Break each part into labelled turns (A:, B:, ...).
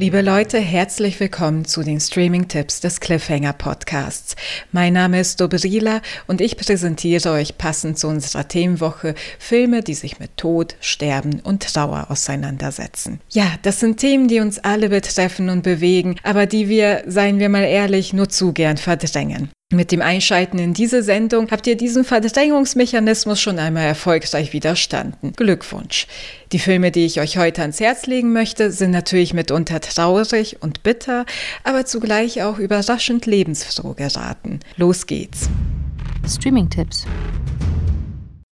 A: Liebe Leute, herzlich willkommen zu den Streaming-Tipps des Cliffhanger Podcasts. Mein Name ist Dobrila und ich präsentiere euch passend zu unserer Themenwoche Filme, die sich mit Tod, Sterben und Trauer auseinandersetzen. Ja, das sind Themen, die uns alle betreffen und bewegen, aber die wir, seien wir mal ehrlich, nur zu gern verdrängen. Mit dem Einschalten in diese Sendung habt ihr diesem Verdrängungsmechanismus schon einmal erfolgreich widerstanden. Glückwunsch. Die Filme, die ich euch heute ans Herz legen möchte, sind natürlich mitunter traurig und bitter, aber zugleich auch überraschend lebensfroh geraten. Los geht's.
B: Streaming-Tipps.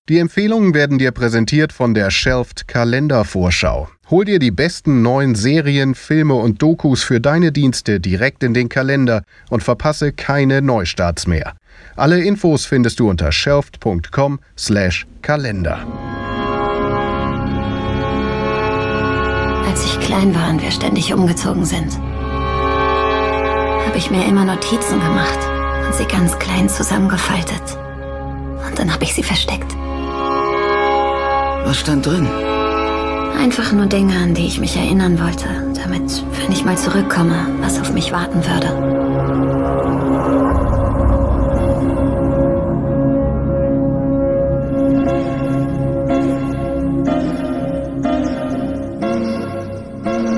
C: Die Empfehlungen werden dir präsentiert von der Shelfed Kalendervorschau. Hol dir die besten neuen Serien, Filme und Dokus für deine Dienste direkt in den Kalender und verpasse keine Neustarts mehr. Alle Infos findest du unter shelfed.com/kalender.
D: Als ich klein war und wir ständig umgezogen sind, habe ich mir immer Notizen gemacht und sie ganz klein zusammengefaltet. Und dann habe ich sie versteckt.
E: Was stand drin?
D: Einfach nur Dinge, an die ich mich erinnern wollte, damit, wenn ich mal zurückkomme, was auf mich warten würde.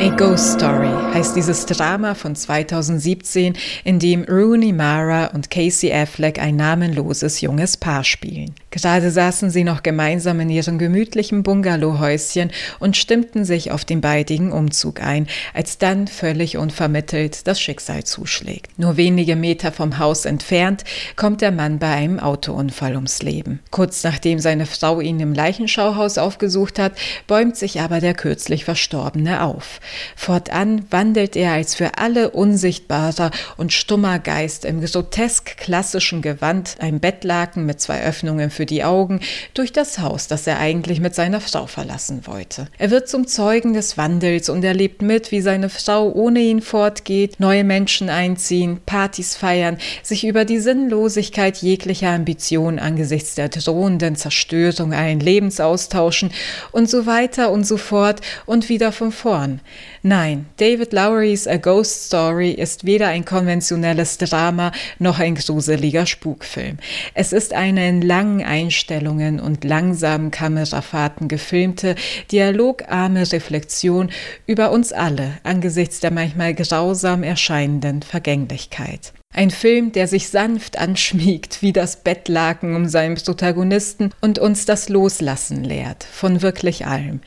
A: A Ghost Story heißt dieses Drama von 2017, in dem Rooney Mara und Casey Affleck ein namenloses junges Paar spielen. Gerade saßen sie noch gemeinsam in ihrem gemütlichen Bungalowhäuschen und stimmten sich auf den baldigen Umzug ein, als dann völlig unvermittelt das Schicksal zuschlägt. Nur wenige Meter vom Haus entfernt kommt der Mann bei einem Autounfall ums Leben. Kurz nachdem seine Frau ihn im Leichenschauhaus aufgesucht hat, bäumt sich aber der kürzlich Verstorbene auf. Fortan wandelt er als für alle unsichtbarer und stummer Geist im grotesk klassischen Gewand, ein Bettlaken mit zwei Öffnungen für die Augen, durch das Haus, das er eigentlich mit seiner Frau verlassen wollte. Er wird zum Zeugen des Wandels und erlebt mit, wie seine Frau ohne ihn fortgeht, neue Menschen einziehen, Partys feiern, sich über die Sinnlosigkeit jeglicher Ambition angesichts der drohenden Zerstörung allen Lebens austauschen und so weiter und so fort und wieder von vorn. Nein, David Lowerys A Ghost Story ist weder ein konventionelles Drama noch ein gruseliger Spukfilm. Es ist eine in langen Einstellungen und langsamen Kamerafahrten gefilmte, dialogarme Reflexion über uns alle angesichts der manchmal grausam erscheinenden Vergänglichkeit. Ein Film, der sich sanft anschmiegt wie das Bettlaken um seinen Protagonisten und uns das Loslassen lehrt von wirklich allem.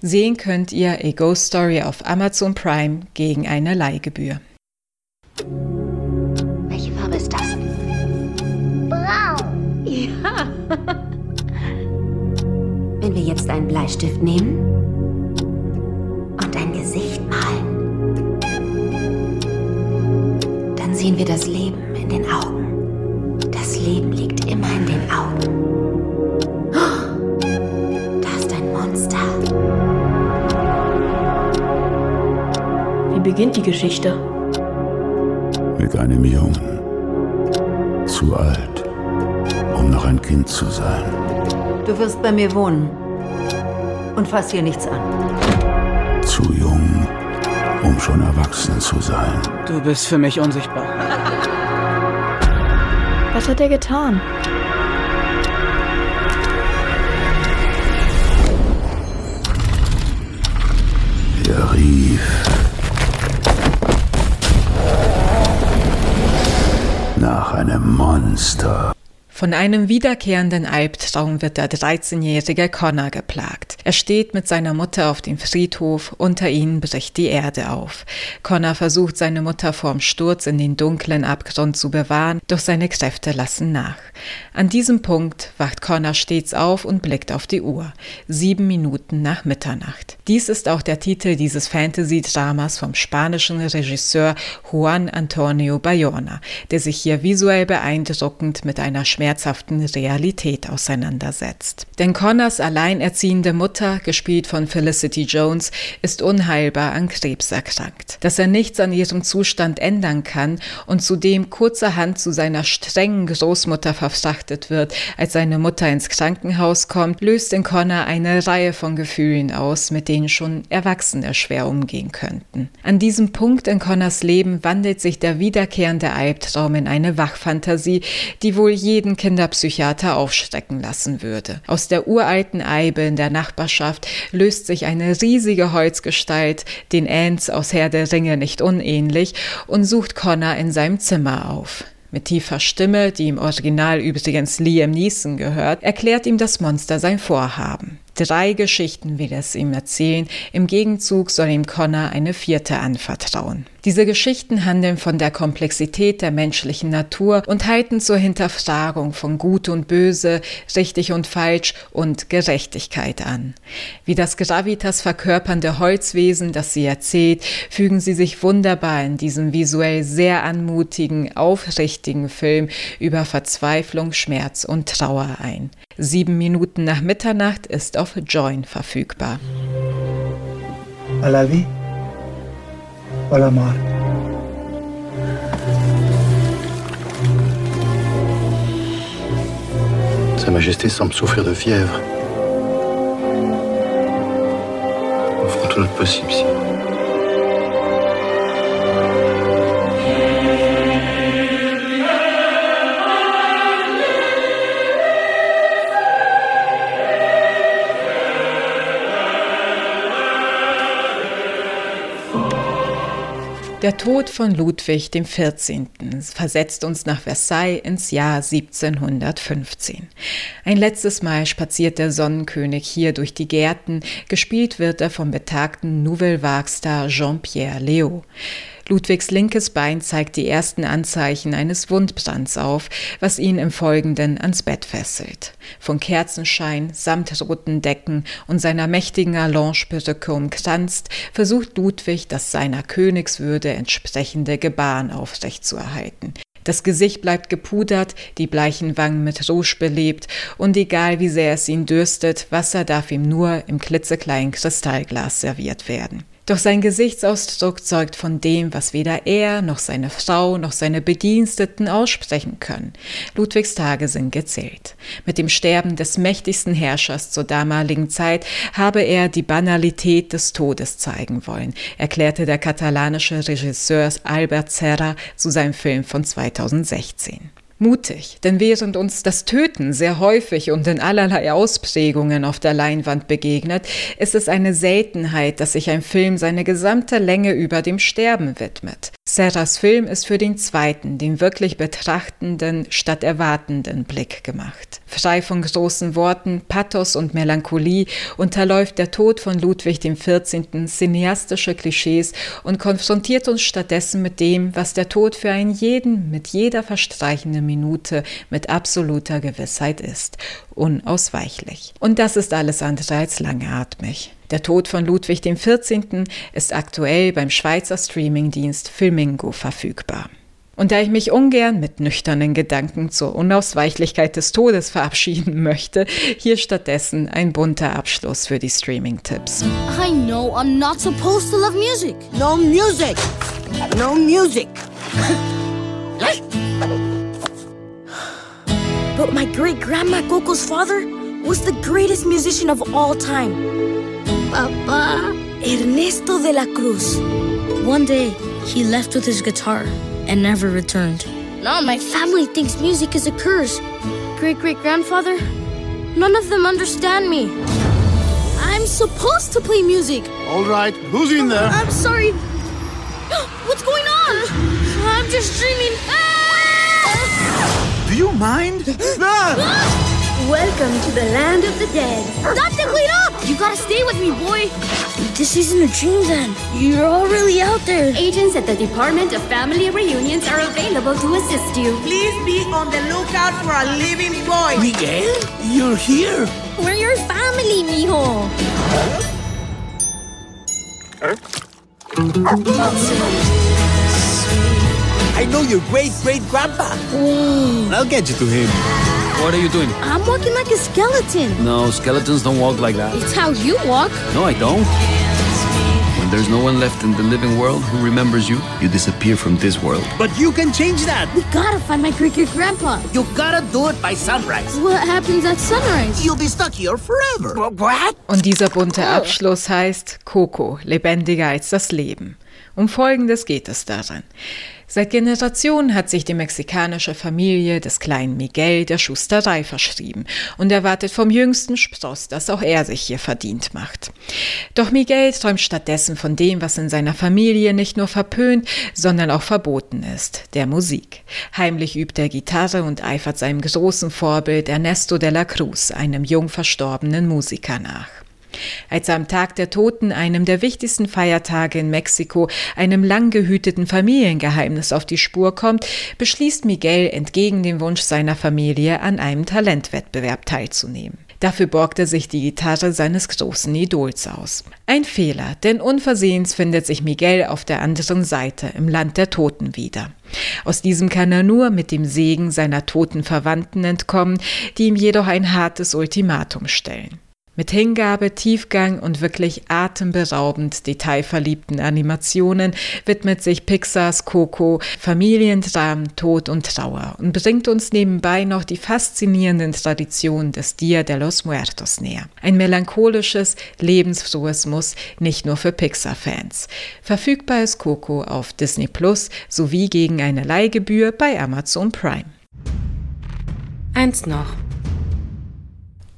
A: Sehen könnt ihr A Ghost Story auf Amazon Prime gegen eine Leihgebühr.
D: Welche Farbe ist das?
F: Braun.
D: Ja. Wenn wir jetzt einen Bleistift nehmen und ein Gesicht sehen wir das Leben in den Augen. Das Leben liegt immer in den Augen. Oh, da ist ein Monster.
F: Wie beginnt die Geschichte?
G: Mit einem Jungen. Zu alt, um noch ein Kind zu sein.
H: Du wirst bei mir wohnen. Und fass hier nichts an.
G: Zu jung, um schon erwachsen zu sein.
E: Du bist für mich unsichtbar.
F: Was hat er getan?
G: Er rief nach einem Monster.
A: Von einem wiederkehrenden Albtraum wird der 13-jährige Connor geplagt. Er steht mit seiner Mutter auf dem Friedhof, unter ihnen bricht die Erde auf. Connor versucht seine Mutter vorm Sturz in den dunklen Abgrund zu bewahren, doch seine Kräfte lassen nach. An diesem Punkt wacht Connor stets auf und blickt auf die Uhr. Sieben Minuten nach Mitternacht. Dies ist auch der Titel dieses Fantasy-Dramas vom spanischen Regisseur Juan Antonio Bayona, der sich hier visuell beeindruckend mit einer schmerzhaften Realität auseinandersetzt. Denn Connors alleinerziehende Mutter Mutter, gespielt von Felicity Jones, ist unheilbar an Krebs erkrankt. Dass er nichts an ihrem Zustand ändern kann und zudem kurzerhand zu seiner strengen Großmutter verfrachtet wird, als seine Mutter ins Krankenhaus kommt, löst in Connor eine Reihe von Gefühlen aus, mit denen schon Erwachsene schwer umgehen könnten. An diesem Punkt in Connors Leben wandelt sich der wiederkehrende Albtraum in eine Wachfantasie, die wohl jeden Kinderpsychiater aufschrecken lassen würde. Aus der uralten Eibe in der Nachbarschaft löst sich eine riesige Holzgestalt, den Ants aus Herr der Ringe nicht unähnlich, und sucht Connor in seinem Zimmer auf. Mit tiefer Stimme, die im Original übrigens Liam Neeson gehört, erklärt ihm das Monster sein Vorhaben. Drei Geschichten will es ihm erzählen, im Gegenzug soll ihm Connor eine vierte anvertrauen. Diese Geschichten handeln von der Komplexität der menschlichen Natur und halten zur Hinterfragung von Gut und Böse, richtig und falsch und Gerechtigkeit an. Wie das Gravitas verkörpernde Holzwesen, das sie erzählt, fügen sie sich wunderbar in diesen visuell sehr anmutigen, aufrichtigen Film über Verzweiflung, Schmerz und Trauer ein. Sieben Minuten nach Mitternacht ist auf Join verfügbar.
E: À la vie ou à la mort
G: Sa Majesté semble souffrir de fièvre. Nous ferons tout notre possible, si.
A: Der Tod von Ludwig XIV. versetzt uns nach Versailles ins Jahr 1715. Ein letztes Mal spaziert der Sonnenkönig hier durch die Gärten, gespielt wird er vom betagten Nouvelle Vague-Star Jean-Pierre Léaud. Ludwigs linkes Bein zeigt die ersten Anzeichen eines Wundbrands auf, was ihn im Folgenden ans Bett fesselt. Von Kerzenschein, samtroten Decken und seiner mächtigen Allonge-Perücke umkranzt, versucht Ludwig, das seiner Königswürde entsprechende Gebaren aufrechtzuerhalten. Das Gesicht bleibt gepudert, die bleichen Wangen mit Rouge belebt und egal wie sehr es ihn dürstet, Wasser darf ihm nur im klitzekleinen Kristallglas serviert werden. Doch sein Gesichtsausdruck zeugt von dem, was weder er noch seine Frau noch seine Bediensteten aussprechen können. Ludwigs Tage sind gezählt. Mit dem Sterben des mächtigsten Herrschers zur damaligen Zeit habe er die Banalität des Todes zeigen wollen, erklärte der katalanische Regisseur Albert Serra zu seinem Film von 2016 mutig, denn während uns das Töten sehr häufig und in allerlei Ausprägungen auf der Leinwand begegnet, ist es eine Seltenheit, dass sich ein Film seine gesamte Länge über dem Sterben widmet. Serras Film ist für den zweiten, den wirklich betrachtenden statt erwartenden Blick gemacht. Frei von großen Worten, Pathos und Melancholie unterläuft der Tod von Ludwig XIV. cineastische Klischees und konfrontiert uns stattdessen mit dem, was der Tod für einen jeden mit jeder verstreichenden Minute mit absoluter Gewissheit ist. Unausweichlich. Und das ist alles andere als langatmig. Der Tod von Ludwig XIV. ist aktuell beim Schweizer Streamingdienst Filmingo verfügbar. Und da ich mich ungern mit nüchternen Gedanken zur Unausweichlichkeit des Todes verabschieden möchte, hier stattdessen ein bunter Abschluss für die Streaming-Tipps.
I: I know I'm not supposed to love music.
J: No music. No music.
I: But my great grandma Coco's father was the greatest musician of all time. Papa. Ernesto de la Cruz. One day, he left with his guitar and never returned. Now my family thinks music is a curse. Great great grandfather, none of them understand me. I'm supposed to play music.
K: All right, who's in there?
I: I'm sorry. What's going on? I'm just dreaming. Ah!
K: Do you mind? Ah!
I: Welcome to the land of the dead. Dr. Clean up! You gotta stay with me, boy. This isn't a dream then. You're all really out there.
L: Agents at the Department of Family Reunions are available to assist you.
J: Please be on the lookout for a living boy.
K: Miguel, you're here.
I: We're your family, mijo.
K: I know your great great grandpa. I'll get you to him.
M: What are you doing?
I: I'm walking like a skeleton.
M: No, skeletons don't walk like that.
I: It's how you walk.
M: No, I don't. When there's no one left in the living world who remembers you, you disappear from this world.
K: But you can change that.
I: We gotta find my great great grandpa.
K: You gotta do it by sunrise.
I: What happens at sunrise?
K: You'll be stuck here forever. What?
A: Und dieser bunte Abschluss heißt Coco, lebendiger als das Leben. Um Folgendes geht es darin. Seit Generationen hat sich die mexikanische Familie des kleinen Miguel der Schusterei verschrieben und erwartet vom jüngsten Spross, dass auch er sich hier verdient macht. Doch Miguel träumt stattdessen von dem, was in seiner Familie nicht nur verpönt, sondern auch verboten ist, der Musik. Heimlich übt er Gitarre und eifert seinem großen Vorbild Ernesto de la Cruz, einem jung verstorbenen Musiker nach. Als am Tag der Toten, einem der wichtigsten Feiertage in Mexiko, einem lang gehüteten Familiengeheimnis auf die Spur kommt, beschließt Miguel entgegen dem Wunsch seiner Familie an einem Talentwettbewerb teilzunehmen. Dafür borgt er sich die Gitarre seines großen Idols aus. Ein Fehler, denn unversehens findet sich Miguel auf der anderen Seite im Land der Toten wieder. Aus diesem kann er nur mit dem Segen seiner toten Verwandten entkommen, die ihm jedoch ein hartes Ultimatum stellen. Mit Hingabe, Tiefgang und wirklich atemberaubend detailverliebten Animationen widmet sich Pixars Coco Familiendramen, Tod und Trauer und bringt uns nebenbei noch die faszinierenden Traditionen des Dia de los Muertos näher. Ein melancholisches, lebensfrohes Muss, nicht nur für Pixar-Fans. Verfügbar ist Coco auf Disney Plus sowie gegen eine Leihgebühr bei Amazon Prime.
B: Eins noch.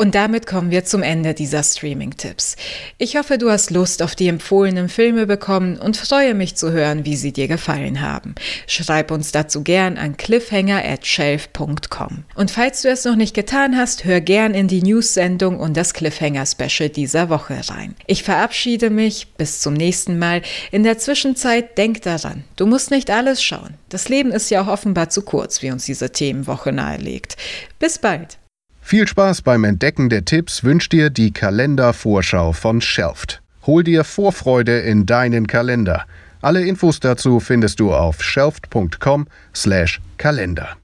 A: Und damit kommen wir zum Ende dieser Streaming-Tipps. Ich hoffe, du hast Lust auf die empfohlenen Filme bekommen und freue mich zu hören, wie sie dir gefallen haben. Schreib uns dazu gern an cliffhanger@shelf.com. Und falls du es noch nicht getan hast, hör gern in die News-Sendung und das Cliffhanger-Special dieser Woche rein. Ich verabschiede mich, bis zum nächsten Mal. In der Zwischenzeit denk daran, du musst nicht alles schauen. Das Leben ist ja auch offenbar zu kurz, wie uns diese Themenwoche nahelegt. Bis bald.
C: Viel Spaß beim Entdecken der Tipps wünscht dir die Kalendervorschau von Shelft. Hol dir Vorfreude in deinen Kalender. Alle Infos dazu findest du auf shelft.com/kalender.